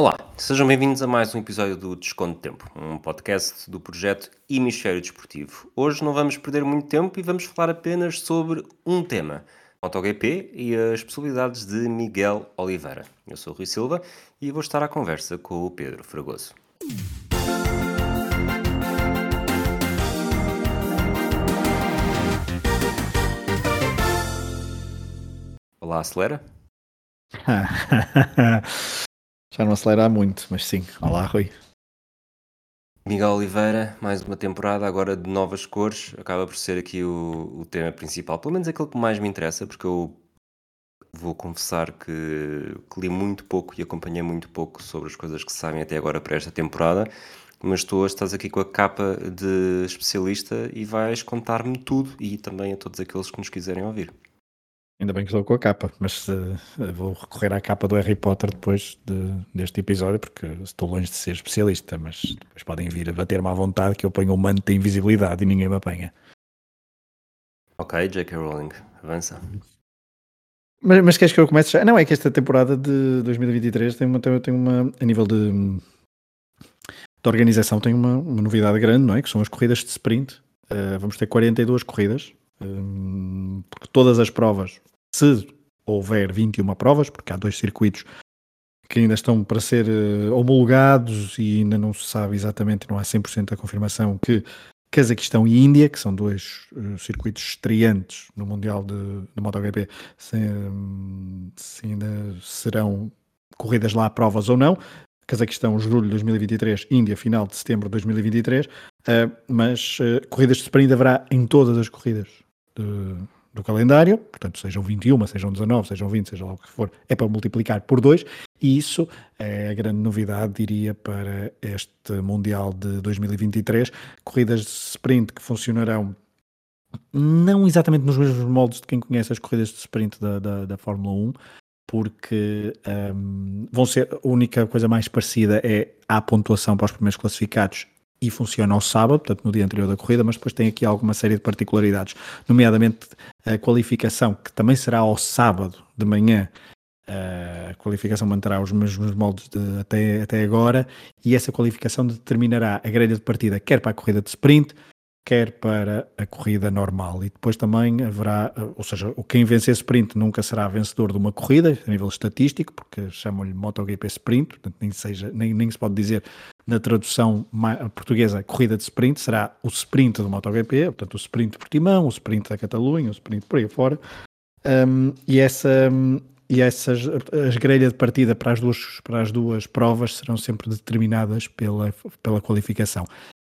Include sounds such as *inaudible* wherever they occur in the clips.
Olá, sejam bem-vindos a mais um episódio do Desconto de Tempo, um podcast do projeto Hemisfério Desportivo. Hoje não vamos perder muito tempo e vamos falar apenas sobre um tema, MotoGP e as possibilidades de Miguel Oliveira. Eu sou o Rui Silva e vou estar à conversa com o Pedro Fragoso. Olá, acelera. *laughs* Já não acelera muito, mas sim. Olá, Rui. Miguel Oliveira, mais uma temporada agora de novas cores, acaba por ser aqui o, o tema principal, pelo menos aquele que mais me interessa, porque eu vou confessar que, que li muito pouco e acompanhei muito pouco sobre as coisas que se sabem até agora para esta temporada, mas tu hoje estás aqui com a capa de especialista e vais contar-me tudo e também a todos aqueles que nos quiserem ouvir. Ainda bem que estou com a capa, mas uh, vou recorrer à capa do Harry Potter depois de, deste episódio, porque estou longe de ser especialista, mas depois podem vir a bater-me à vontade que eu ponho um manto de invisibilidade e ninguém me apanha. Ok, J.K. Rowling, avança. Mas, mas queres que eu comece já? Não, é que esta temporada de 2023 tem uma, tem uma a nível de, de organização, tem uma, uma novidade grande, não é? Que são as corridas de sprint. Uh, vamos ter 42 corridas, porque todas as provas se houver 21 provas, porque há dois circuitos que ainda estão para ser uh, homologados e ainda não se sabe exatamente, não há 100% a confirmação que Cazaquistão e Índia, que são dois uh, circuitos estreantes no Mundial de, de MotoGP, se, um, se, ainda serão corridas lá provas ou não. Cazaquistão, julho de 2023, Índia, final de setembro de 2023, uh, mas corridas de sprint haverá em todas as corridas de, do calendário, portanto, sejam 21, sejam 19, sejam 20, seja lá o que for, é para multiplicar por 2, e isso é a grande novidade, diria, para este Mundial de 2023. Corridas de sprint que funcionarão não exatamente nos mesmos moldes de quem conhece as corridas de sprint da, da, da Fórmula 1, porque um, vão ser a única coisa mais parecida é a pontuação para os primeiros classificados e funciona ao sábado, portanto no dia anterior da corrida, mas depois tem aqui alguma série de particularidades, nomeadamente a qualificação, que também será ao sábado de manhã, a qualificação manterá os mesmos moldes de, até, até agora, e essa qualificação determinará a grelha de partida, quer para a corrida de sprint, quer para a corrida normal. E depois também haverá, ou seja, quem vencer sprint nunca será vencedor de uma corrida, a nível estatístico, porque chamam-lhe MotoGP Sprint, portanto nem, seja, nem, nem se pode dizer na tradução portuguesa, corrida de sprint, será o sprint do MotoGP, portanto o sprint de Portimão, o sprint da Catalunha, o sprint por aí fora. Um, e essa, e essas, as grelhas de partida para as, duas, para as duas provas serão sempre determinadas pela, pela qualificação.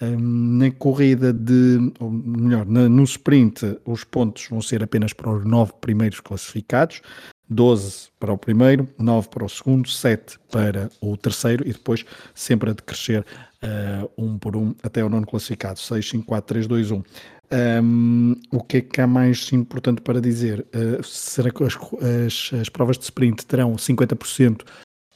Na corrida de, ou melhor, no sprint, os pontos vão ser apenas para os nove primeiros classificados. 12 para o primeiro, 9 para o segundo, 7 para o terceiro e depois sempre a decrescer uh, um por um até o nono classificado, 6, 5, 4, 3, 2, 1. Um, o que é que há mais importante para dizer? Uh, será que as, as, as, provas de sprint terão 50%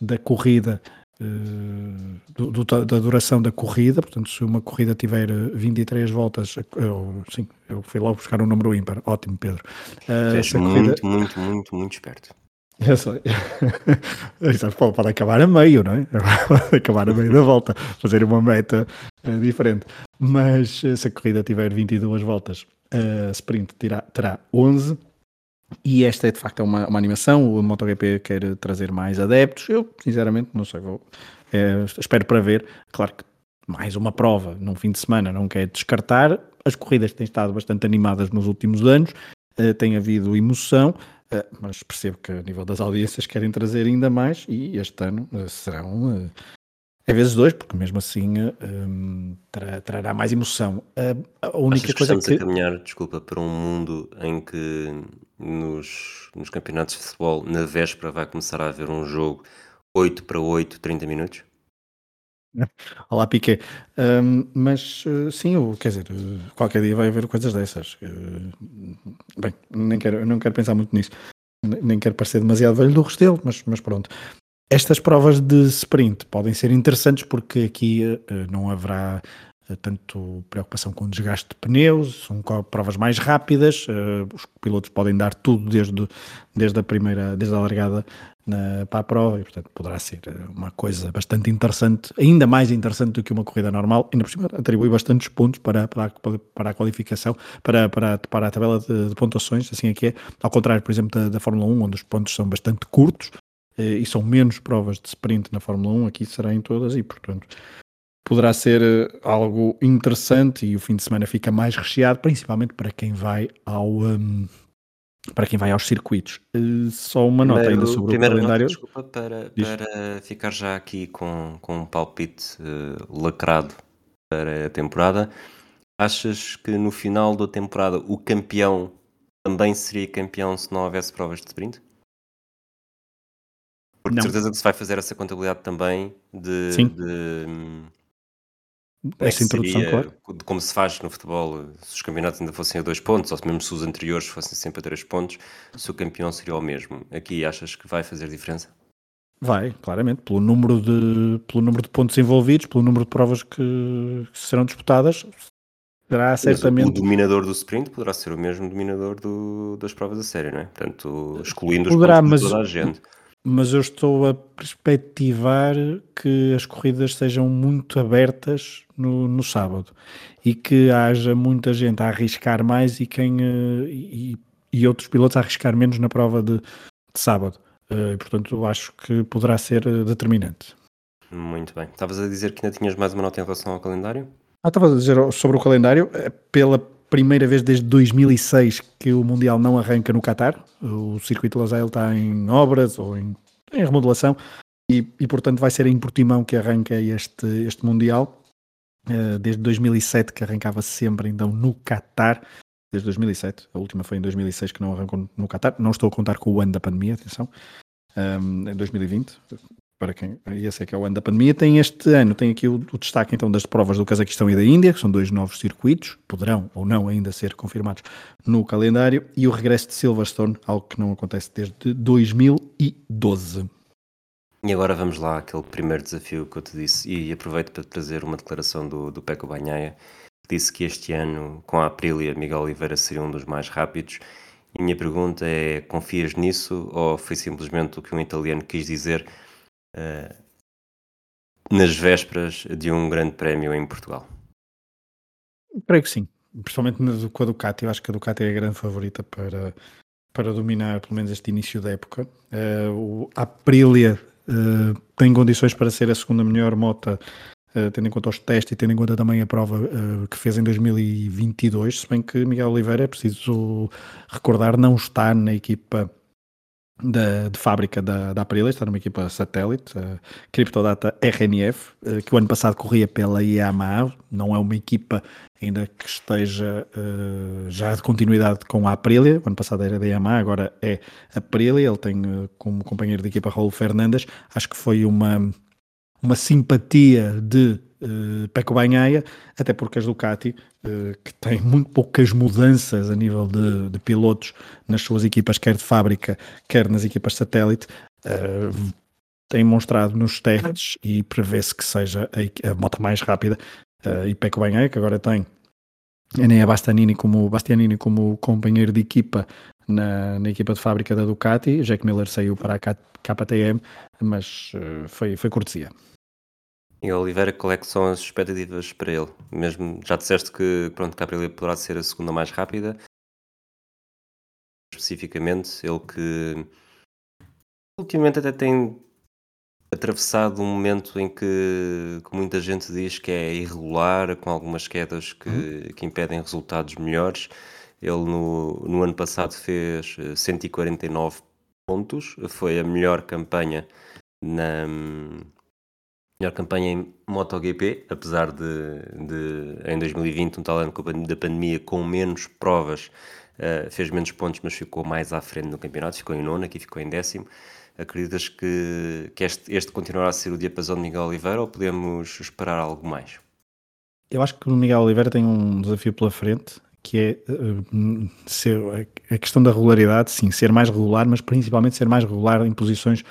da corrida do, do, da duração da corrida, portanto, se uma corrida tiver 23 voltas, eu, sim, eu fui logo buscar um número ímpar, ótimo, Pedro. Uh, muito, muito, muito, muito esperto. *laughs* Eu sei. *laughs* pode, pode acabar a meio, não é? *laughs* Pode acabar a meio da volta, fazer uma meta uh, diferente. Mas se a corrida tiver 22 voltas, a sprint terá, terá 11 e esta é de facto uma, uma animação. O MotoGP quer trazer mais adeptos. Eu, sinceramente, não sei. Vou, é, espero para ver. Claro que mais uma prova num fim de semana não quer descartar. As corridas têm estado bastante animadas nos últimos anos. Uh, tem havido emoção. Uh, mas percebo que a nível das audiências querem trazer ainda mais. E este ano uh, serão. É vezes dois, porque mesmo assim um, trará, trará, mais emoção. a única Achas coisa que estamos que... a caminhar, desculpa, para um mundo em que nos, nos campeonatos de futebol, na véspera, vai começar a haver um jogo 8 para 8, 30 minutos? *laughs* Olá, Piquet. Um, mas uh, sim, eu, quer dizer, qualquer dia vai haver coisas dessas. Uh, bem, nem quero, não quero pensar muito nisso. Nem quero parecer demasiado velho do Restelo, mas, mas pronto. Estas provas de sprint podem ser interessantes porque aqui não haverá eh, tanto preocupação com o desgaste de pneus, são provas mais rápidas, uh, os pilotos podem dar tudo desde, desde a primeira, desde a largada na, para a prova e, portanto, poderá ser uma coisa bastante interessante, ainda mais interessante do que uma corrida normal. Ainda por cima, atribui bastantes pontos para, para, para a qualificação, para, para, para a tabela de, de, pontuações, assim é que é. Ao contrário, por exemplo, da, da Fórmula 1, onde os pontos são bastante curtos eh, e são menos provas de sprint na Fórmula 1, aqui será em todas e, portanto, poderá ser eh, algo interessante e o fim de semana fica mais recheado, principalmente para quem vai ao. Um, para quem vai aos circuitos. Uh, só uma nota ainda sobre o calendário. Nota, desculpa, para, para ficar já aqui com, com um palpite uh, lacrado para a temporada. Achas que no final da temporada o campeão também seria campeão se não houvesse provas de sprint? Porque não. de certeza que se vai fazer essa contabilidade também de, Sim. de essa introdução, seria, claro. Como se faz no futebol, se os campeonatos ainda fossem a dois pontos, ou mesmo se os anteriores fossem sempre a três pontos, se o campeão seria o mesmo. Aqui achas que vai fazer diferença? Vai, claramente, pelo número de, pelo número de pontos envolvidos, pelo número de provas que, que serão disputadas, será certamente. o dominador do sprint poderá ser o mesmo dominador do, das provas da série, não é? Portanto, excluindo os poderá, pontos de toda a gente mas eu estou a perspectivar que as corridas sejam muito abertas no, no sábado e que haja muita gente a arriscar mais e quem eh, e, e outros pilotos a arriscar menos na prova de, de sábado. Uh, portanto, eu acho que poderá ser eh, determinante. Muito bem. Estavas a dizer que ainda tinhas mais uma nota em relação ao calendário? Ah, estava a dizer sobre o calendário. Pela primeira vez desde 2006 que o Mundial não arranca no Qatar. O circuito Losail está em obras ou em, em remodelação e, e, portanto, vai ser em Portimão que arranca este, este Mundial. Uh, desde 2007 que arrancava sempre então no Qatar. Desde 2007, a última foi em 2006 que não arrancou no Qatar. Não estou a contar com o ano da pandemia, atenção. Um, em 2020, para quem ia ser que é o ano da pandemia, tem este ano, tem aqui o, o, destaque então das provas do Cazaquistão e da Índia, que são dois novos circuitos, poderão ou não ainda ser confirmados no calendário, e o regresso de Silverstone, algo que não acontece desde 2012. E agora vamos lá àquele primeiro desafio que eu te disse, e aproveito para trazer uma declaração do, do Peco Banhaia, que disse que este ano, com a Aprilia, Miguel Oliveira seria um dos mais rápidos, e a minha pergunta é, confias nisso, ou foi simplesmente o que um italiano quis dizer nas vésperas de um grande prémio em Portugal? Creio que sim, principalmente com a Ducati. Eu acho que a Ducati é a grande favorita para, para dominar pelo menos este início da época. Uh, a Aprilia uh, tem condições para ser a segunda melhor moto, uh, tendo em conta os testes e tendo em conta também a prova que fez em 2022. Se bem que Miguel Oliveira, é preciso recordar, não está na equipa da, de fábrica da, da Aprilia, está numa equipa satélite, a Cryptodata RNF, eh, que o ano passado corria pela Yamaha, não é uma equipa ainda que esteja uh, já de continuidade com a Aprilia, o ano passado era da Yamaha, agora é a Aprilia, ele tem uh, como companheiro de equipa Raul Fernandes, acho que foi uma, uma simpatia de uh, Pecco Bagnaia, até porque as Ducati, uh, que têm muito poucas mudanças a nível de, de, pilotos nas suas equipas, quer de fábrica, quer nas equipas satélite, uh, têm mostrado nos testes e prevê-se que seja a, a moto mais rápida. E Pecco Bagnaia, que agora tem nem a Bastianini como, Bastianini como companheiro de equipa na, na, equipa de fábrica da Ducati. Jack Miller saiu para a KTM, mas uh, foi, foi cortesia. E Oliveira, qual é que são as expectativas para ele? Mesmo já disseste que pronto, Aprilia poderá ser a segunda mais rápida. Especificamente, ele que ultimamente até tem atravessado um momento em que, que muita gente diz que é irregular, com algumas quedas que, uhum. que impedem resultados melhores. Ele no, no ano passado fez 149 pontos, foi a melhor campanha na, melhor campanha em MotoGP, apesar de, de em 2020, um tal ano da pandemia, com menos provas, uh, fez menos pontos, mas ficou mais à frente no campeonato, ficou em nono, aqui ficou em décimo. Acreditas que, que este, este continuará a ser o diapasão de Miguel Oliveira ou podemos esperar algo mais? Eu acho que o Miguel Oliveira tem um desafio pela frente, que é uh, ser, a questão da regularidade, sim, ser mais regular, mas principalmente ser mais regular em posições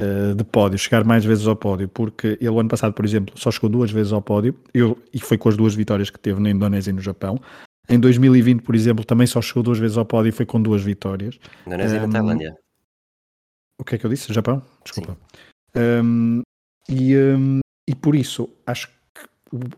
uh, de pódio, chegar mais vezes ao pódio, porque ele o ano passado, por exemplo, só chegou duas vezes ao pódio, eu, e foi com as duas vitórias que teve na Indonésia e no Japão. Em 2020, por exemplo, também só chegou duas vezes ao pódio e foi com duas vitórias. Indonésia um, e na Tailândia. O que é que eu disse? Japão? Desculpa. Um, e, um, e por isso, acho que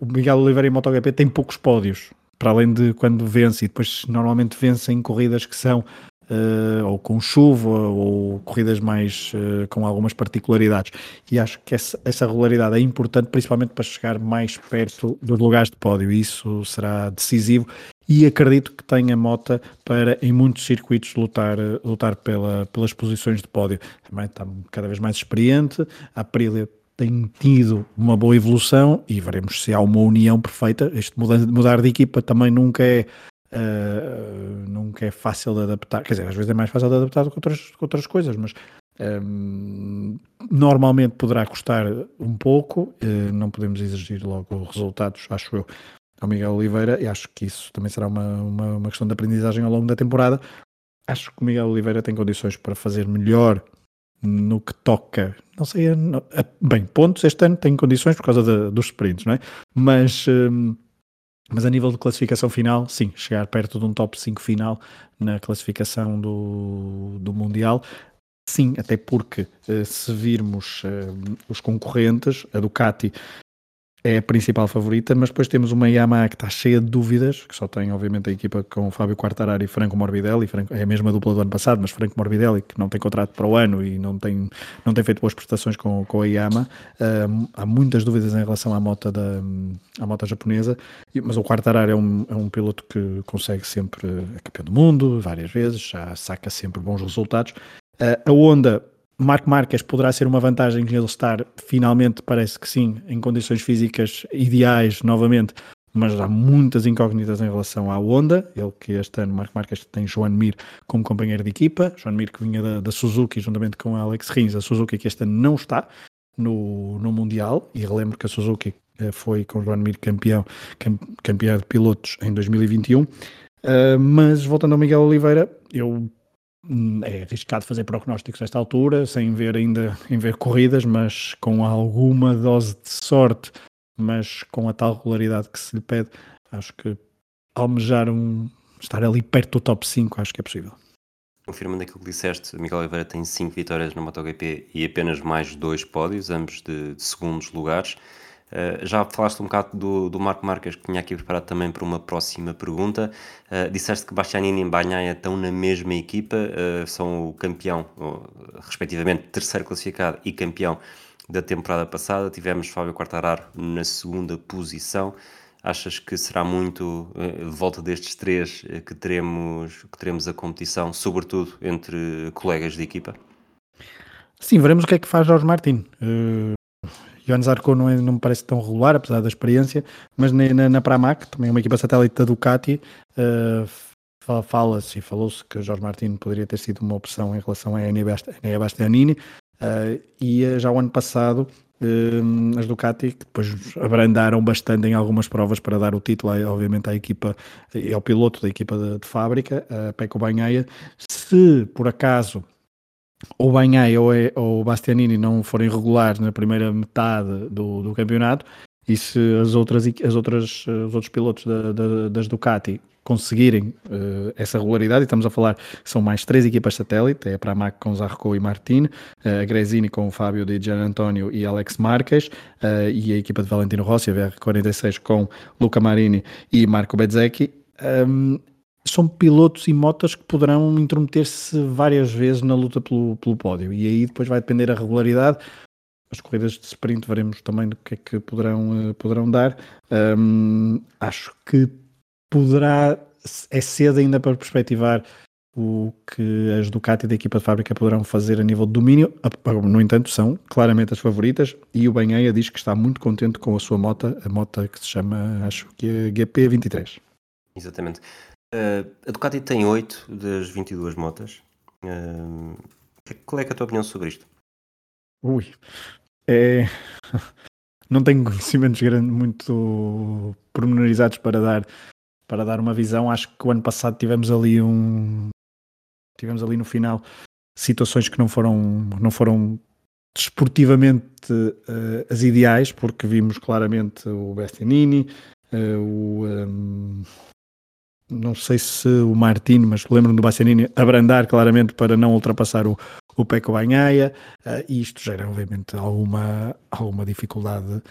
o Miguel Oliveira em MotoGP tem poucos pódios, para além de quando vence, e depois normalmente vence em corridas que são uh, ou com chuva ou corridas mais uh, com algumas particularidades. E acho que essa, essa regularidade é importante, principalmente para chegar mais perto dos lugares de pódio. Isso será decisivo e acredito que tenha Mota para, em muitos circuitos, lutar, lutar pela, pelas posições de pódio. Também está cada vez mais experiente, a Aprilia tem tido uma boa evolução e veremos se há uma união perfeita. Este mudar de equipa também nunca é uh, nunca é fácil de adaptar, quer dizer, às vezes é mais fácil de adaptar do que outras, outras coisas, mas um, normalmente poderá custar um pouco, uh, não podemos exigir logo resultados, acho eu, ao Miguel Oliveira, e acho que isso também será uma, uma, uma questão de aprendizagem ao longo da temporada. Acho que o Miguel Oliveira tem condições para fazer melhor no que toca, não sei, não, bem, pontos este ano tem condições por causa de, dos sprints, não é? Mas, um, mas a nível de classificação final, sim, chegar perto de um top 5 final na classificação do, do Mundial, sim, até porque uh, se virmos uh, os concorrentes, a Ducati é a principal favorita, mas depois temos uma Yamaha que está cheia de dúvidas, que só tem obviamente a equipa com Fábio Quartararo e Franco Morbidelli, Franco, é a mesma dupla do ano passado, mas Franco Morbidelli que não tem contrato para o ano e não tem, não tem feito boas prestações com, com a Yamaha, uh, há muitas dúvidas em relação à moto, da, à moto japonesa, mas o Quartararo é um, é um piloto que consegue sempre, é campeão do mundo várias vezes, já saca sempre bons resultados, uh, a Honda Marco Marques poderá ser uma vantagem ele estar finalmente, parece que sim, em condições físicas ideais novamente, mas há muitas incógnitas em relação à Honda. Ele que este ano, Marco Marques, tem Joan Mir como companheiro de equipa, Joan Mir que vinha da, da Suzuki juntamente com Alex Rins, a Suzuki que este ano não está no, no Mundial, e relembro que a Suzuki eh, foi com Joan Mir campeão, campeão de pilotos em 2021. Uh, eh, mas voltando ao Miguel Oliveira, eu é arriscado fazer prognósticos nesta altura, sem ver ainda em ver corridas, mas com alguma dose de sorte, mas com a tal regularidade que se lhe pede, acho que almejar um estar ali perto do top 5, acho que é possível. Confirmando aquilo que disseste, Miguel Oliveira tem 5 vitórias na MotoGP e apenas mais dois pódios, ambos de, de segundos lugares. Uh, já falaste um bocado do, do Marco Marques, que tinha aqui preparado também para uma próxima pergunta. Uh, disseste que Bastianini e Banhaia estão na mesma equipa, uh, são o campeão, respectivamente terceiro classificado e campeão da temporada passada. Tivemos Fábio Quartararo na segunda posição. Achas que será muito de volta destes três que teremos, que teremos a competição, sobretudo entre colegas de equipa? Sim, veremos o que é que faz Jorge Martin. Johannes Arco não, é, não me parece tão regular, apesar da experiência, mas na, na, na Pramac, também é uma equipa satélite da Ducati, uh, fala-se e falou-se que Jorge Martins poderia ter sido uma opção em relação a Enea Bastianini, uh, e já o ano passado as Ducati, que depois abrandaram bastante em algumas provas para dar o título, obviamente, à equipa, ao piloto da equipa de, de fábrica, a Pecco Bagnaia, se por acaso o Banhai ou, é, ou o Bastianini não forem regulares na primeira metade do, do campeonato e se as outras, as outras, os outros pilotos da, da, das Ducati conseguirem uh, essa regularidade, e estamos a falar são mais três equipas satélite, é para a Mac com Zarco e Martin, uh, a Gresini com o Fábio de Gian Antonio e Alex Marques, uh, e a equipa de Valentino Rossi, a VR46 com Luca Marini e Marco Bezzecchi. Um, são pilotos e motas que poderão intrometer-se várias vezes na luta pelo, pelo pódio. E aí depois vai depender a regularidade. As corridas de sprint veremos também do que é que poderão, uh, poderão dar. Um, acho que poderá é cedo ainda para perspectivar o que as Ducati da equipa de fábrica poderão fazer a nível de domínio, no entanto são claramente as favoritas. E o Banheia diz que está muito contente com a sua moto, a moto que se chama, acho que é GP23 Exatamente. Uh, a Ducati tem 8 das 22 motas. Uh, qual é, é a tua opinião sobre isto? Ui, é... não tenho conhecimentos grandes, muito pormenorizados para dar, para dar uma visão. Acho que o ano passado tivemos ali um. Tivemos ali no final situações que não foram, não foram desportivamente uh, as ideais, porque vimos claramente o Bastianini, uh, o, um, não sei se o Martino, mas lembro-me do Bastianini abrandar claramente para não ultrapassar o, o Peco Banhaia, uh, e isto gera obviamente alguma, alguma dificuldade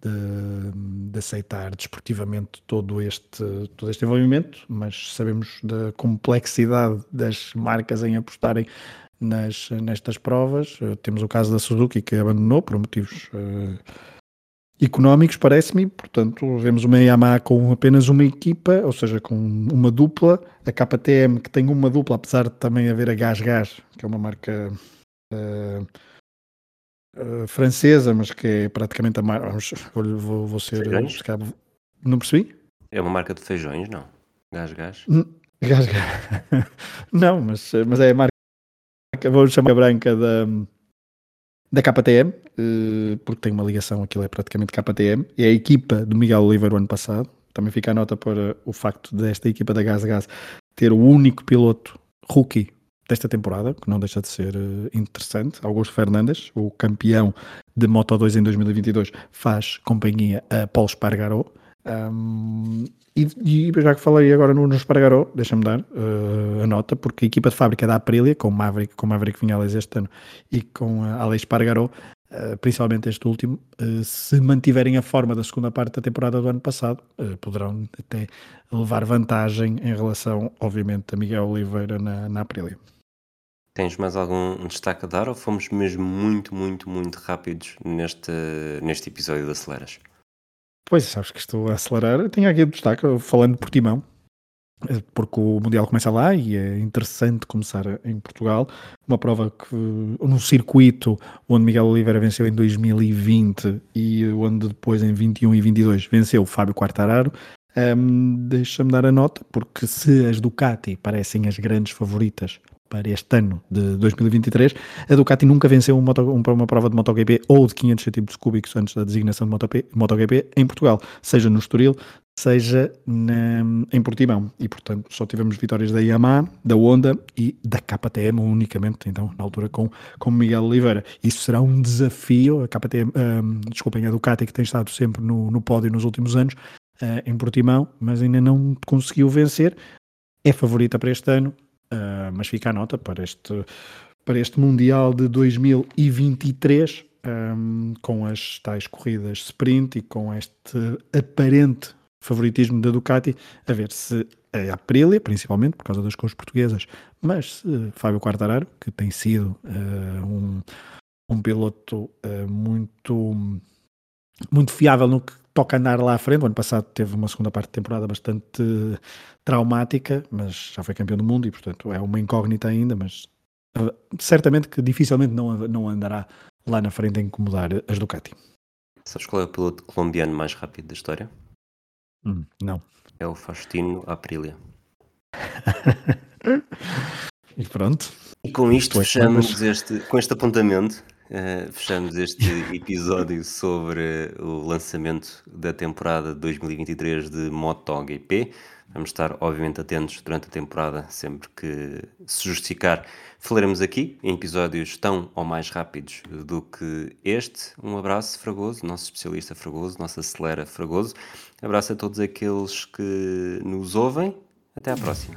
de, de, aceitar desportivamente todo este, todo este envolvimento, mas sabemos da complexidade das marcas em apostarem nas, nestas provas. Uh, temos o caso da Suzuki que abandonou por motivos uh, económicos, parece-me, portanto, vemos uma Yamaha com apenas uma equipa, ou seja, com uma dupla, a KTM que tem uma dupla, apesar de também haver a Gas Gas, que é uma marca uh, uh, francesa, mas que é praticamente a marca. Vou, vou ser. Não percebi? É uma marca de feijões, não? Gas Gas? Gas Gas. não, mas, mas é a marca, vou chamar a branca da da KTM, eh, porque tem uma ligação, aquilo é praticamente KTM, é a equipa do Miguel Oliveira o ano passado. Também fica a nota para o facto desta equipa da Gas Gas ter o único piloto rookie desta temporada, que não deixa de ser eh, interessante. Augusto Fernandes, o campeão de Moto 2 em 2022, faz companhia a Paulo Spargaró. Um, e, e, já que falei agora no, no Espargaró, deixa-me dar uh, a nota, porque a equipa de fábrica da Aprilia, com Maverick, com Maverick Vinhales este ano e com a Alex Espargaró, uh, principalmente este último, uh, se mantiverem a forma da segunda parte da temporada do ano passado, poderão até levar vantagem em relação, obviamente, a Miguel Oliveira na, na Aprilia. Tens mais algum destaque a dar ou fomos mesmo muito, muito, muito rápidos neste, neste episódio de Aceleras? Pois, sabes que estou a acelerar. Tenho aqui o destaque, falando de Portimão, eh, porque o Mundial começa lá e é interessante começar em Portugal. Uma prova que, num circuito onde Miguel Oliveira venceu em 2020 e onde depois em 21 e 22 venceu Fábio Quartararo. Um, Deixa-me dar a nota, porque se as Ducati parecem as grandes favoritas para este ano de 2023, a Ducati nunca venceu uma, uma prova de MotoGP ou de 500 cm cúbicos antes da designação de MotoGP em Portugal, seja no Estoril, seja na, em Portimão. E, portanto, só tivemos vitórias da Yamaha, da Honda e da KTM unicamente, então, na altura com, com Miguel Oliveira. Isso será um desafio, a KTM, um, desculpem, a Ducati que tem estado sempre no, no pódio nos últimos anos, uh, em Portimão, mas ainda não conseguiu vencer. É favorita para este ano, Uh, mas fica a nota para este, para este Mundial de 2023, um, com as tais corridas sprint e com este aparente favoritismo da Ducati, a ver se a Aprilia, principalmente por causa das cores portuguesas, mas se Fábio Quartararo, que tem sido uh, um, um piloto uh, muito, muito fiável no que toca andar lá à frente. O ano passado teve uma segunda parte de temporada bastante traumática, mas já foi campeão do mundo e, portanto, é uma incógnita ainda. Mas uh, certamente que dificilmente não, não andará lá na frente a incomodar as Ducati. Sabes qual é o piloto colombiano mais rápido da história? Hum, não. É o Faustino Aprilia. *laughs* e pronto. E com isto fechamos este, com este apontamento Uh, fechamos este episódio sobre o lançamento da temporada 2023 de MotoGP. Vamos estar, obviamente, atentos durante a temporada, sempre que se justificar. Falaremos aqui em episódios tão ou mais rápidos do que este. Um abraço, Fragoso, nosso especialista Fragoso, nosso acelera Fragoso. Abraço a todos aqueles que nos ouvem. Até à próxima.